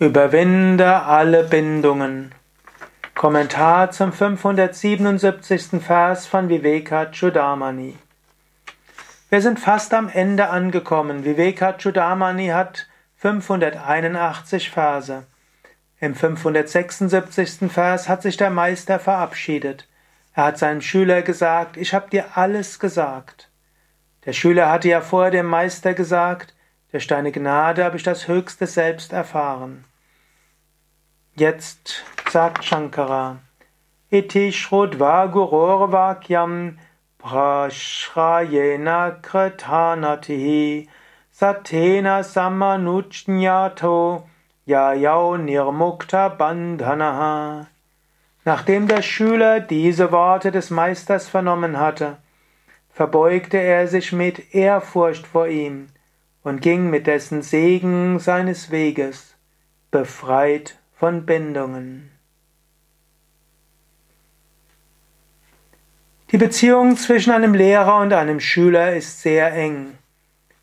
Überwinde alle Bindungen. Kommentar zum 577. Vers von Vivekachudamani. Wir sind fast am Ende angekommen. Vivekachudamani hat 581 Verse. Im 576. Vers hat sich der Meister verabschiedet. Er hat seinem Schüler gesagt, ich habe dir alles gesagt. Der Schüler hatte ja vor dem Meister gesagt, durch deine Gnade habe ich das höchste Selbst erfahren. Jetzt sagt Shankara, Iti Shrudva Gurorvakyam Prashrayena Kritanatihi Satena Samanujnyato Yayau Nirmukta Bandhanaha. Nachdem der Schüler diese Worte des Meisters vernommen hatte, verbeugte er sich mit Ehrfurcht vor ihm und ging mit dessen Segen seines Weges, befreit von Bindungen. Die Beziehung zwischen einem Lehrer und einem Schüler ist sehr eng.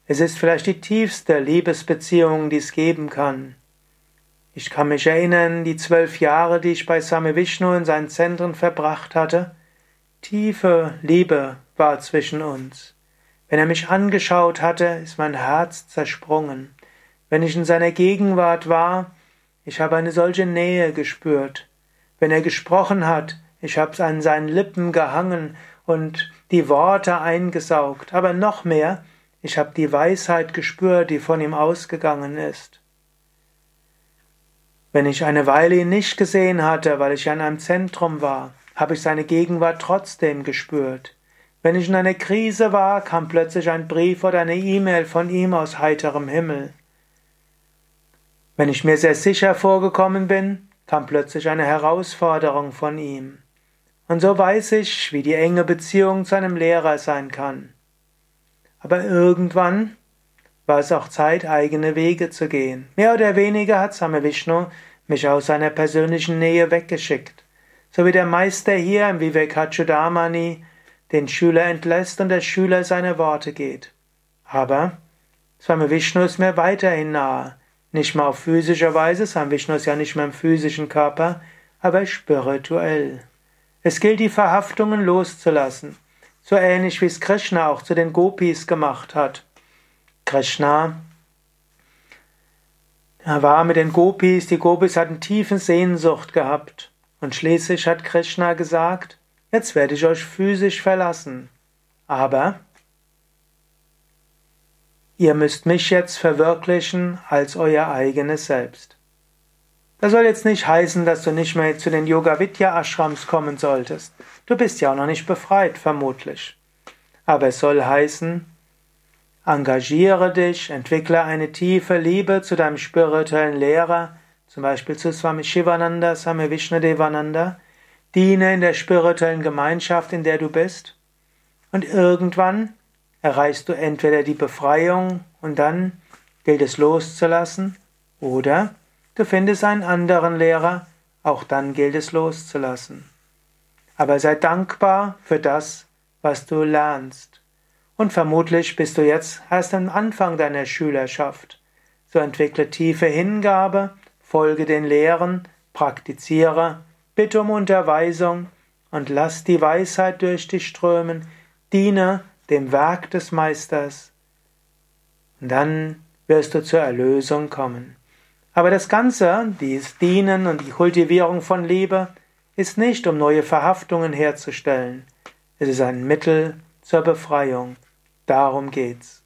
Es ist vielleicht die tiefste Liebesbeziehung, die es geben kann. Ich kann mich erinnern, die zwölf Jahre, die ich bei Same Vishnu in seinen Zentren verbracht hatte, tiefe Liebe war zwischen uns. Wenn er mich angeschaut hatte, ist mein Herz zersprungen. Wenn ich in seiner Gegenwart war, ich habe eine solche Nähe gespürt. Wenn er gesprochen hat, ich habe an seinen Lippen gehangen und die Worte eingesaugt, aber noch mehr, ich habe die Weisheit gespürt, die von ihm ausgegangen ist. Wenn ich eine Weile ihn nicht gesehen hatte, weil ich an einem Zentrum war, habe ich seine Gegenwart trotzdem gespürt. Wenn ich in einer Krise war, kam plötzlich ein Brief oder eine E-Mail von ihm aus heiterem Himmel. Wenn ich mir sehr sicher vorgekommen bin, kam plötzlich eine Herausforderung von ihm. Und so weiß ich, wie die enge Beziehung zu einem Lehrer sein kann. Aber irgendwann war es auch Zeit, eigene Wege zu gehen. Mehr oder weniger hat Same Vishnu mich aus seiner persönlichen Nähe weggeschickt. So wie der Meister hier im Vivekachudamani den Schüler entlässt und der Schüler seine Worte geht. Aber Swami Vishnu ist mir weiterhin nahe. Nicht mal auf physischer Weise, Swami Vishnu ist ja nicht mehr im physischen Körper, aber spirituell. Es gilt, die Verhaftungen loszulassen, so ähnlich wie es Krishna auch zu den Gopis gemacht hat. Krishna er war mit den Gopis, die Gopis hatten tiefe Sehnsucht gehabt. Und schließlich hat Krishna gesagt, Jetzt werde ich euch physisch verlassen, aber ihr müsst mich jetzt verwirklichen als euer eigenes Selbst. Das soll jetzt nicht heißen, dass du nicht mehr zu den Yoga Vidya Ashrams kommen solltest. Du bist ja auch noch nicht befreit, vermutlich. Aber es soll heißen, engagiere dich, entwickle eine tiefe Liebe zu deinem spirituellen Lehrer, zum Beispiel zu Swami Shivananda, Swami Vishnadevananda, Diene in der spirituellen Gemeinschaft, in der du bist. Und irgendwann erreichst du entweder die Befreiung und dann gilt es loszulassen, oder du findest einen anderen Lehrer, auch dann gilt es loszulassen. Aber sei dankbar für das, was du lernst. Und vermutlich bist du jetzt erst am Anfang deiner Schülerschaft. So entwickle tiefe Hingabe, folge den Lehren, praktiziere Bitte um Unterweisung und lass die Weisheit durch dich strömen, diene dem Werk des Meisters. Und dann wirst du zur Erlösung kommen. Aber das Ganze, dieses Dienen und die Kultivierung von Liebe, ist nicht, um neue Verhaftungen herzustellen. Es ist ein Mittel zur Befreiung. Darum geht's.